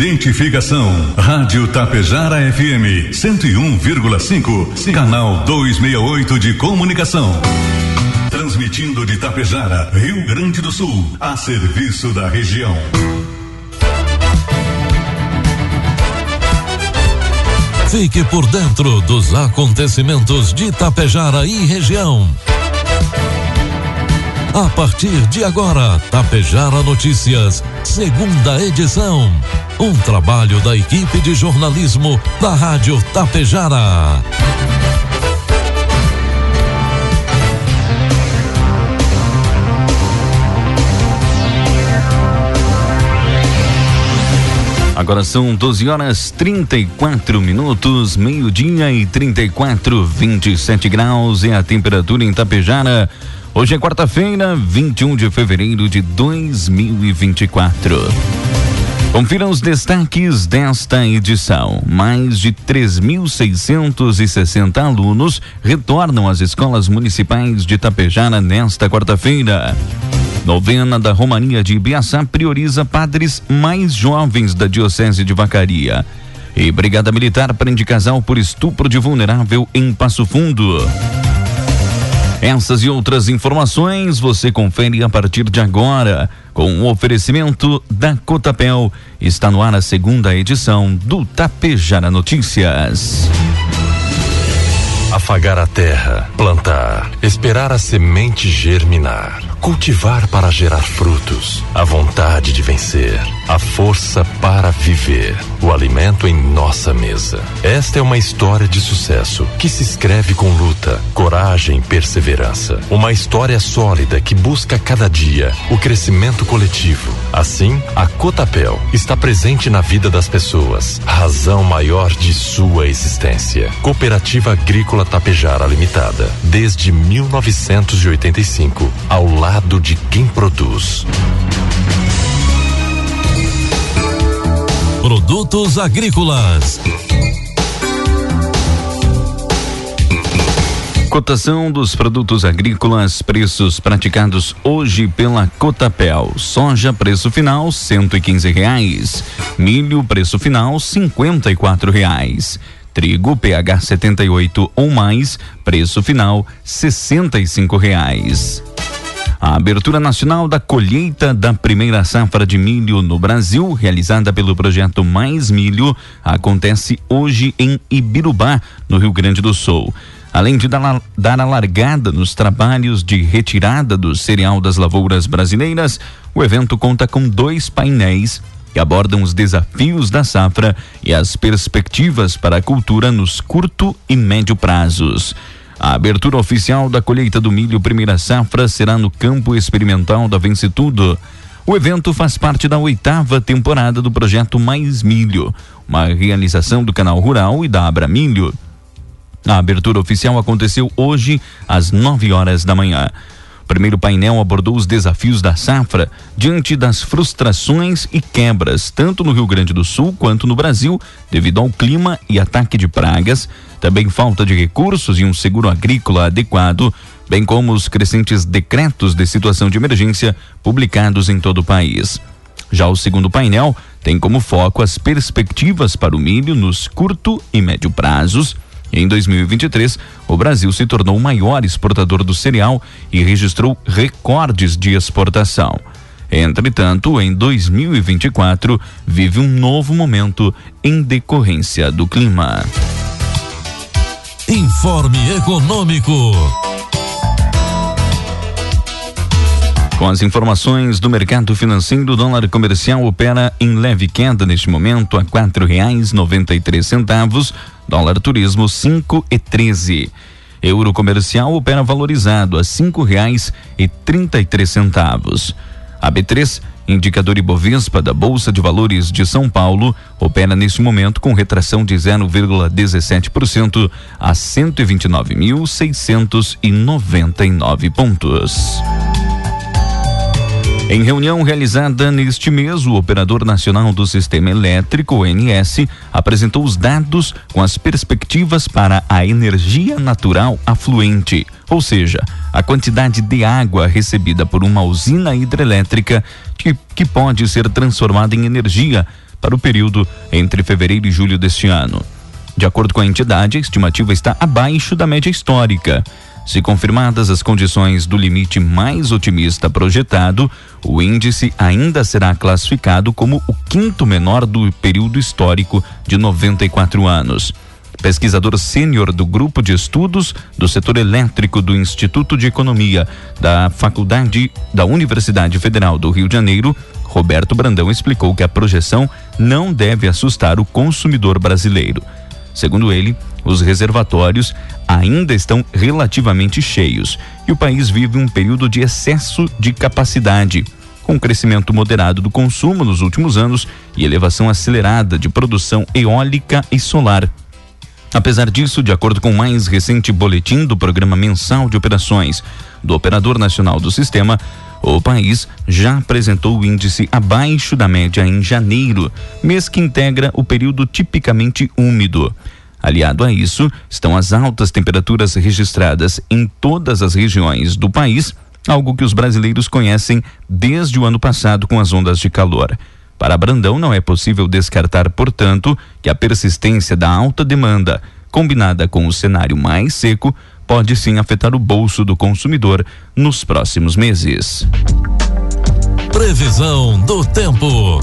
Identificação. Rádio Tapejara FM 101,5. Canal 268 de Comunicação. Transmitindo de Tapejara, Rio Grande do Sul, a serviço da região. Fique por dentro dos acontecimentos de Tapejara e região. A partir de agora, Tapejara Notícias, segunda edição. Um trabalho da equipe de jornalismo da Rádio Tapejara. Agora são 12 horas 34 minutos, meio-dia e 34, 27 graus é a temperatura em Tapejara. Hoje é quarta-feira, 21 de fevereiro de 2024. Confira os destaques desta edição. Mais de 3.660 alunos retornam às escolas municipais de Tapejara nesta quarta-feira. Novena da Romaria de Ibiaçá prioriza padres mais jovens da Diocese de Vacaria. E Brigada Militar prende casal por estupro de vulnerável em Passo Fundo. Essas e outras informações você confere a partir de agora com o oferecimento da Cotapel. Está no ar a segunda edição do Tapejara Notícias. Afagar a terra, plantar, esperar a semente germinar cultivar para gerar frutos, a vontade de vencer, a força para viver, o alimento em nossa mesa. Esta é uma história de sucesso que se escreve com luta, coragem e perseverança. Uma história sólida que busca cada dia o crescimento coletivo. Assim, a Cotapel está presente na vida das pessoas, razão maior de sua existência. Cooperativa Agrícola Tapejara Limitada, desde 1985, ao lado lado de quem produz. Produtos agrícolas. Cotação dos produtos agrícolas, preços praticados hoje pela Cotapel. Soja, preço final, cento e reais. Milho, preço final, cinquenta e reais. Trigo PH 78 ou mais, preço final, sessenta e reais. A abertura nacional da colheita da primeira safra de milho no Brasil, realizada pelo projeto Mais Milho, acontece hoje em Ibirubá, no Rio Grande do Sul. Além de dar, a largada nos trabalhos de retirada do cereal das lavouras brasileiras, o evento conta com dois painéis que abordam os desafios da safra e as perspectivas para a cultura nos curto e médio prazos. A abertura oficial da colheita do milho primeira safra será no campo experimental da Vence Tudo. O evento faz parte da oitava temporada do projeto Mais Milho, uma realização do Canal Rural e da Abra Milho. A abertura oficial aconteceu hoje às 9 horas da manhã primeiro painel abordou os desafios da safra diante das frustrações e quebras, tanto no Rio Grande do Sul quanto no Brasil, devido ao clima e ataque de pragas, também falta de recursos e um seguro agrícola adequado, bem como os crescentes decretos de situação de emergência publicados em todo o país. Já o segundo painel tem como foco as perspectivas para o milho nos curto e médio prazos em 2023, o Brasil se tornou o maior exportador do cereal e registrou recordes de exportação. Entretanto, em 2024, vive um novo momento em decorrência do clima. Informe Econômico. Com as informações do mercado financeiro, o dólar comercial opera em leve queda neste momento a quatro reais noventa e três centavos, dólar turismo cinco e treze. Euro comercial opera valorizado a cinco reais e trinta e três centavos. A B3, indicador Ibovespa da Bolsa de Valores de São Paulo, opera neste momento com retração de 0,17% a 129.699 pontos. Em reunião realizada neste mês, o Operador Nacional do Sistema Elétrico, ONS, apresentou os dados com as perspectivas para a energia natural afluente, ou seja, a quantidade de água recebida por uma usina hidrelétrica que, que pode ser transformada em energia para o período entre fevereiro e julho deste ano. De acordo com a entidade, a estimativa está abaixo da média histórica. Se confirmadas as condições do limite mais otimista projetado, o índice ainda será classificado como o quinto menor do período histórico de 94 anos. Pesquisador sênior do Grupo de Estudos do Setor Elétrico do Instituto de Economia da Faculdade da Universidade Federal do Rio de Janeiro, Roberto Brandão explicou que a projeção não deve assustar o consumidor brasileiro. Segundo ele, os reservatórios ainda estão relativamente cheios e o país vive um período de excesso de capacidade, com crescimento moderado do consumo nos últimos anos e elevação acelerada de produção eólica e solar. Apesar disso, de acordo com o mais recente boletim do Programa Mensal de Operações do Operador Nacional do Sistema, o país já apresentou o índice abaixo da média em janeiro, mês que integra o período tipicamente úmido. Aliado a isso, estão as altas temperaturas registradas em todas as regiões do país, algo que os brasileiros conhecem desde o ano passado com as ondas de calor. Para Brandão, não é possível descartar, portanto, que a persistência da alta demanda, combinada com o cenário mais seco, pode sim afetar o bolso do consumidor nos próximos meses. Previsão do tempo.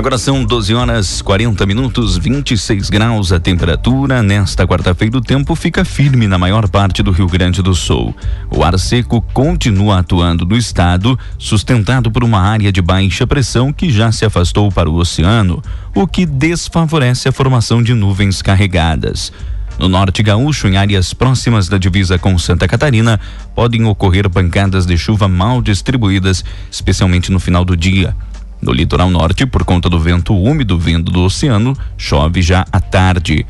Agora são 12 horas 40 minutos, 26 graus a temperatura. Nesta quarta-feira, o tempo fica firme na maior parte do Rio Grande do Sul. O ar seco continua atuando no estado, sustentado por uma área de baixa pressão que já se afastou para o oceano, o que desfavorece a formação de nuvens carregadas. No norte gaúcho, em áreas próximas da divisa com Santa Catarina, podem ocorrer bancadas de chuva mal distribuídas, especialmente no final do dia. No litoral norte, por conta do vento úmido vindo do oceano, chove já à tarde.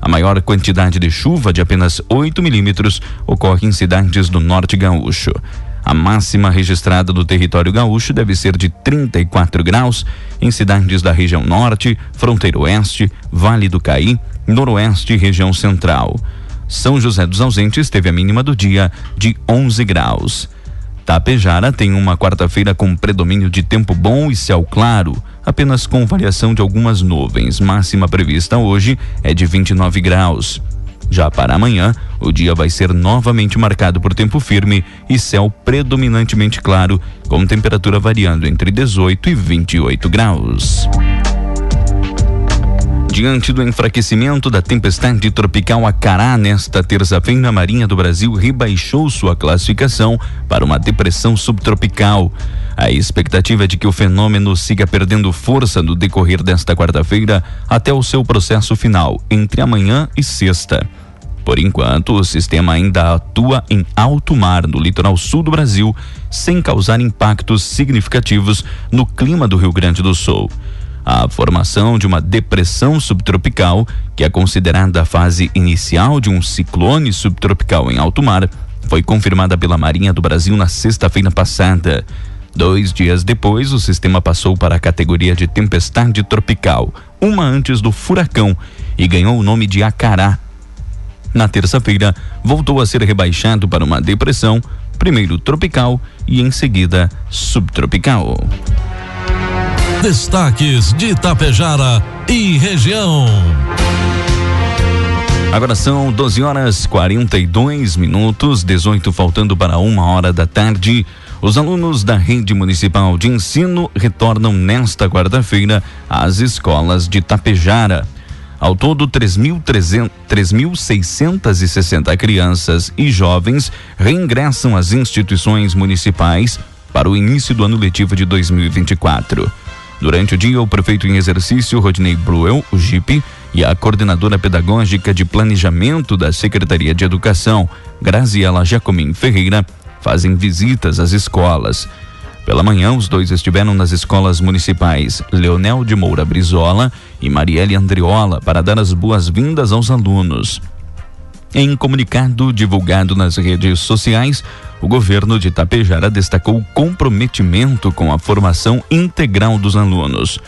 A maior quantidade de chuva, de apenas 8 milímetros, ocorre em cidades do norte gaúcho. A máxima registrada do território gaúcho deve ser de 34 graus em cidades da região norte, fronteira oeste, Vale do Caí, noroeste e região central. São José dos Ausentes teve a mínima do dia de 11 graus. Tapejara tem uma quarta-feira com predomínio de tempo bom e céu claro, apenas com variação de algumas nuvens. Máxima prevista hoje é de 29 graus. Já para amanhã, o dia vai ser novamente marcado por tempo firme e céu predominantemente claro, com temperatura variando entre 18 e 28 graus. Diante do enfraquecimento da tempestade tropical Acará nesta terça-feira, a Marinha do Brasil rebaixou sua classificação para uma depressão subtropical. A expectativa é de que o fenômeno siga perdendo força no decorrer desta quarta-feira até o seu processo final, entre amanhã e sexta. Por enquanto, o sistema ainda atua em alto mar no litoral sul do Brasil, sem causar impactos significativos no clima do Rio Grande do Sul. A formação de uma depressão subtropical, que é considerada a fase inicial de um ciclone subtropical em alto mar, foi confirmada pela Marinha do Brasil na sexta-feira passada. Dois dias depois, o sistema passou para a categoria de tempestade tropical, uma antes do furacão, e ganhou o nome de Acará. Na terça-feira, voltou a ser rebaixado para uma depressão, primeiro tropical e em seguida subtropical. Destaques de Itapejara e região. Agora são 12 horas 42 minutos, 18 faltando para uma hora da tarde. Os alunos da rede municipal de ensino retornam nesta quarta-feira às escolas de Tapejara. Ao todo, 3.660 crianças e jovens reingressam às instituições municipais para o início do ano letivo de 2024. Durante o dia, o prefeito em exercício, Rodney Bruel, o JIP, e a coordenadora pedagógica de planejamento da Secretaria de Educação, Graziela Jacomin Ferreira, fazem visitas às escolas. Pela manhã, os dois estiveram nas escolas municipais Leonel de Moura Brizola e Marielle Andriola para dar as boas-vindas aos alunos. Em comunicado divulgado nas redes sociais, o governo de Itapejara destacou o comprometimento com a formação integral dos alunos.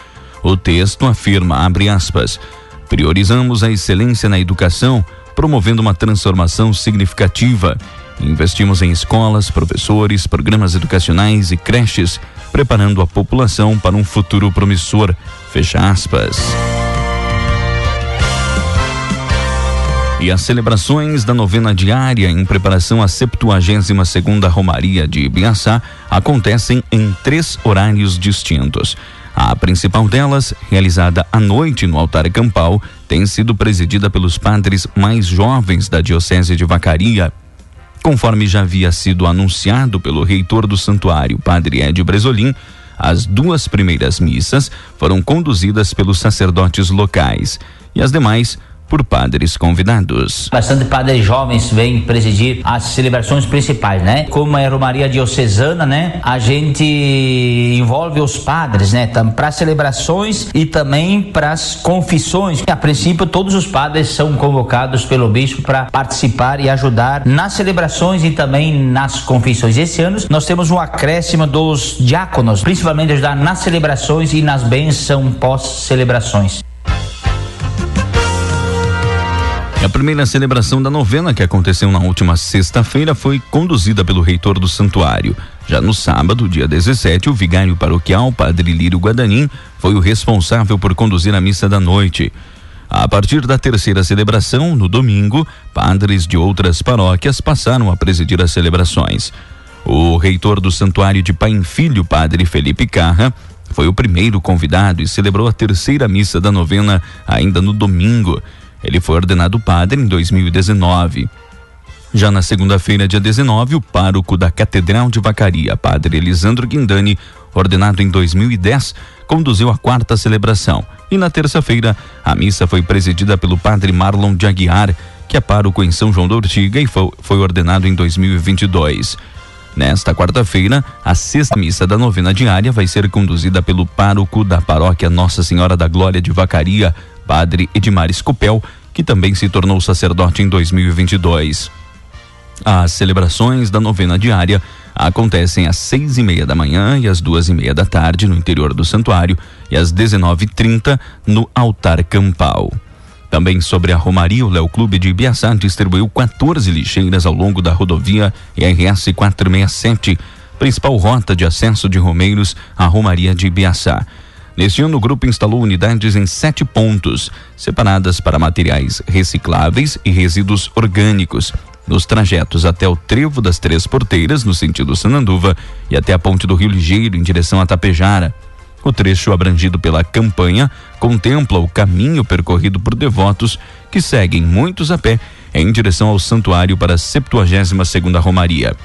O texto afirma, abre aspas, priorizamos a excelência na educação, promovendo uma transformação significativa. Investimos em escolas, professores, programas educacionais e creches, preparando a população para um futuro promissor. Fecha aspas. E as celebrações da novena diária em preparação à 72 segunda Romaria de Ibiaçá acontecem em três horários distintos. A principal delas, realizada à noite no altar campal, tem sido presidida pelos padres mais jovens da Diocese de Vacaria. Conforme já havia sido anunciado pelo reitor do santuário, Padre Ed Bresolim, as duas primeiras missas foram conduzidas pelos sacerdotes locais e as demais por padres convidados. Bastante padres jovens vêm presidir as celebrações principais, né? Como é a Romaria Diocesana, né? A gente envolve os padres, né? Para celebrações e também para as confissões. A princípio, todos os padres são convocados pelo bispo para participar e ajudar nas celebrações e também nas confissões. Esse ano nós temos um acréscimo dos diáconos, principalmente ajudar nas celebrações e nas bênçãos pós-celebrações. A primeira celebração da novena, que aconteceu na última sexta-feira, foi conduzida pelo reitor do santuário. Já no sábado, dia 17, o vigário paroquial, Padre Lírio Guadanin, foi o responsável por conduzir a missa da noite. A partir da terceira celebração, no domingo, padres de outras paróquias passaram a presidir as celebrações. O reitor do Santuário de Pai em Filho, Padre Felipe Carra, foi o primeiro convidado e celebrou a terceira missa da novena ainda no domingo. Ele foi ordenado padre em 2019. Já na segunda-feira, dia 19, o pároco da Catedral de Vacaria, padre Elisandro Guindani, ordenado em 2010, conduziu a quarta celebração. E na terça-feira, a missa foi presidida pelo padre Marlon de Aguiar, que é pároco em São João da Ortiga e foi ordenado em 2022. Nesta quarta-feira, a sexta missa da novena diária vai ser conduzida pelo pároco da paróquia Nossa Senhora da Glória de Vacaria, padre Edmar Escopel, que também se tornou sacerdote em 2022. As celebrações da novena diária acontecem às seis e meia da manhã e às duas e meia da tarde no interior do santuário e às dezenove trinta no altar campal. Também sobre a Romaria, o Léo Clube de Ibiaçá distribuiu 14 lixeiras ao longo da rodovia RS 467, principal rota de acesso de romeiros à Romaria de Ibiaçá. Neste ano, o grupo instalou unidades em sete pontos, separadas para materiais recicláveis e resíduos orgânicos, nos trajetos até o Trevo das Três Porteiras, no sentido Sananduva, e até a Ponte do Rio Ligeiro, em direção a Tapejara. O trecho abrangido pela campanha contempla o caminho percorrido por devotos que seguem muitos a pé em direção ao santuário para a 72 segunda Romaria.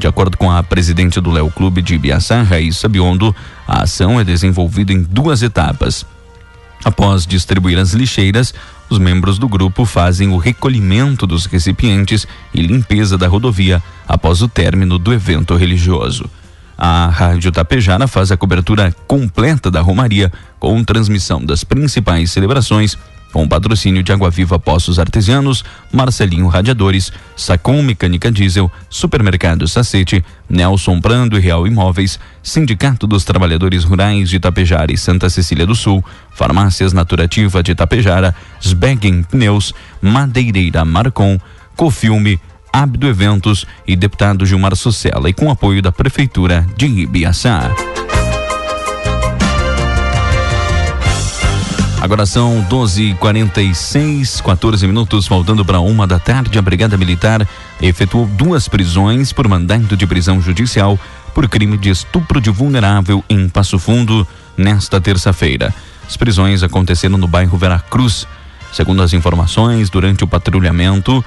De acordo com a presidente do Léo Clube de Ibiaçá, Raíssa Biondo, a ação é desenvolvida em duas etapas. Após distribuir as lixeiras, os membros do grupo fazem o recolhimento dos recipientes e limpeza da rodovia após o término do evento religioso. A Rádio Tapejara faz a cobertura completa da Romaria, com transmissão das principais celebrações com patrocínio de Água Viva Poços Artesianos, Marcelinho Radiadores, Sacom Mecânica Diesel, Supermercado Sacete, Nelson Brando e Real Imóveis, Sindicato dos Trabalhadores Rurais de Itapejara e Santa Cecília do Sul, Farmácias Naturativa de Itapejara, Sbeggen Pneus, Madeireira Marcon, Cofilme, Abdo Eventos e deputado Gilmar Sucela e com apoio da Prefeitura de Ibiaçá. Agora são 12:46, 14 minutos, faltando para uma da tarde. A Brigada Militar efetuou duas prisões por mandado de prisão judicial por crime de estupro de vulnerável em Passo Fundo nesta terça-feira. As prisões aconteceram no bairro Veracruz. Segundo as informações, durante o patrulhamento,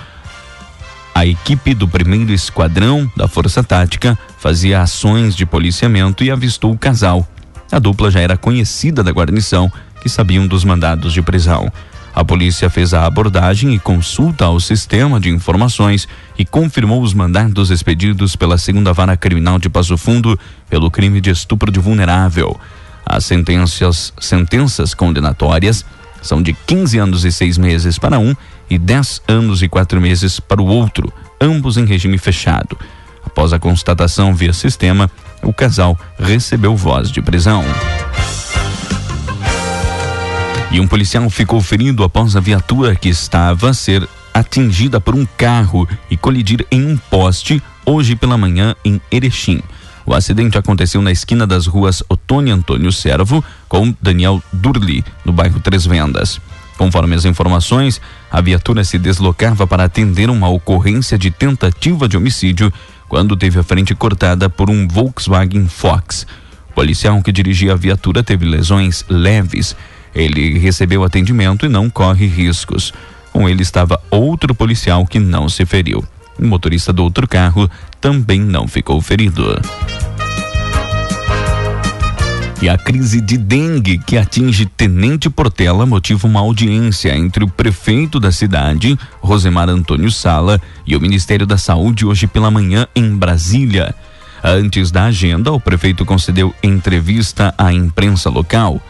a equipe do primeiro esquadrão da Força Tática fazia ações de policiamento e avistou o casal. A dupla já era conhecida da guarnição que sabiam dos mandados de prisão. A polícia fez a abordagem e consulta ao sistema de informações e confirmou os mandados expedidos pela segunda vara criminal de Passo Fundo pelo crime de estupro de vulnerável. As sentenças, sentenças condenatórias são de 15 anos e seis meses para um e 10 anos e quatro meses para o outro, ambos em regime fechado. Após a constatação via sistema, o casal recebeu voz de prisão. E um policial ficou ferido após a viatura que estava ser atingida por um carro e colidir em um poste hoje pela manhã em Erechim. O acidente aconteceu na esquina das ruas Otônio Antônio Servo com Daniel Durli, no bairro Três Vendas. Conforme as informações, a viatura se deslocava para atender uma ocorrência de tentativa de homicídio quando teve a frente cortada por um Volkswagen Fox. O policial que dirigia a viatura teve lesões leves. Ele recebeu atendimento e não corre riscos. Com ele estava outro policial que não se feriu. O motorista do outro carro também não ficou ferido. E a crise de dengue que atinge Tenente Portela motiva uma audiência entre o prefeito da cidade, Rosemar Antônio Sala, e o Ministério da Saúde hoje pela manhã em Brasília. Antes da agenda, o prefeito concedeu entrevista à imprensa local.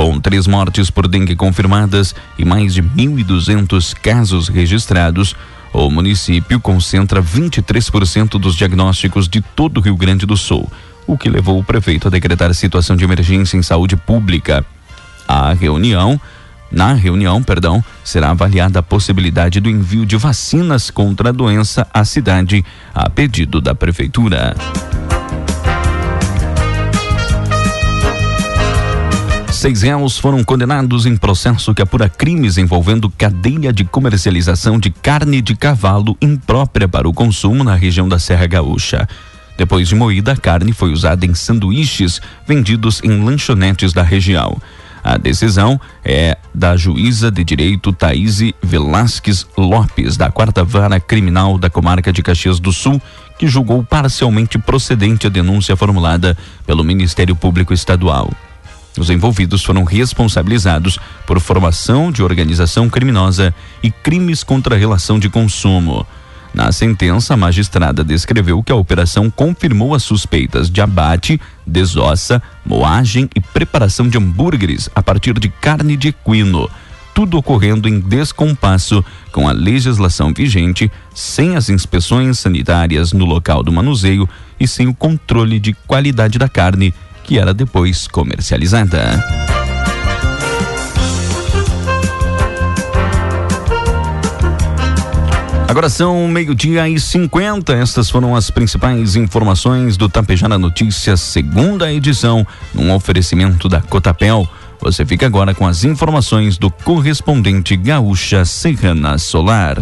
Com três mortes por dengue confirmadas e mais de 1.200 casos registrados, o município concentra 23% dos diagnósticos de todo o Rio Grande do Sul o que levou o prefeito a decretar situação de emergência em saúde pública. A reunião, na reunião, perdão, será avaliada a possibilidade do envio de vacinas contra a doença à cidade, a pedido da prefeitura. Seis réus foram condenados em processo que apura crimes envolvendo cadeia de comercialização de carne de cavalo imprópria para o consumo na região da Serra Gaúcha. Depois de moída, a carne foi usada em sanduíches vendidos em lanchonetes da região. A decisão é da juíza de direito Thaís Velasquez Lopes, da quarta vara criminal da comarca de Caxias do Sul, que julgou parcialmente procedente a denúncia formulada pelo Ministério Público Estadual. Os envolvidos foram responsabilizados por formação de organização criminosa e crimes contra a relação de consumo. Na sentença, a magistrada descreveu que a operação confirmou as suspeitas de abate, desossa, moagem e preparação de hambúrgueres a partir de carne de equino. Tudo ocorrendo em descompasso com a legislação vigente, sem as inspeções sanitárias no local do manuseio e sem o controle de qualidade da carne, que era depois comercializada. Agora são meio-dia e 50. Estas foram as principais informações do Tapejara Notícias, segunda edição, num oferecimento da Cotapel. Você fica agora com as informações do correspondente Gaúcha Serrana Solar.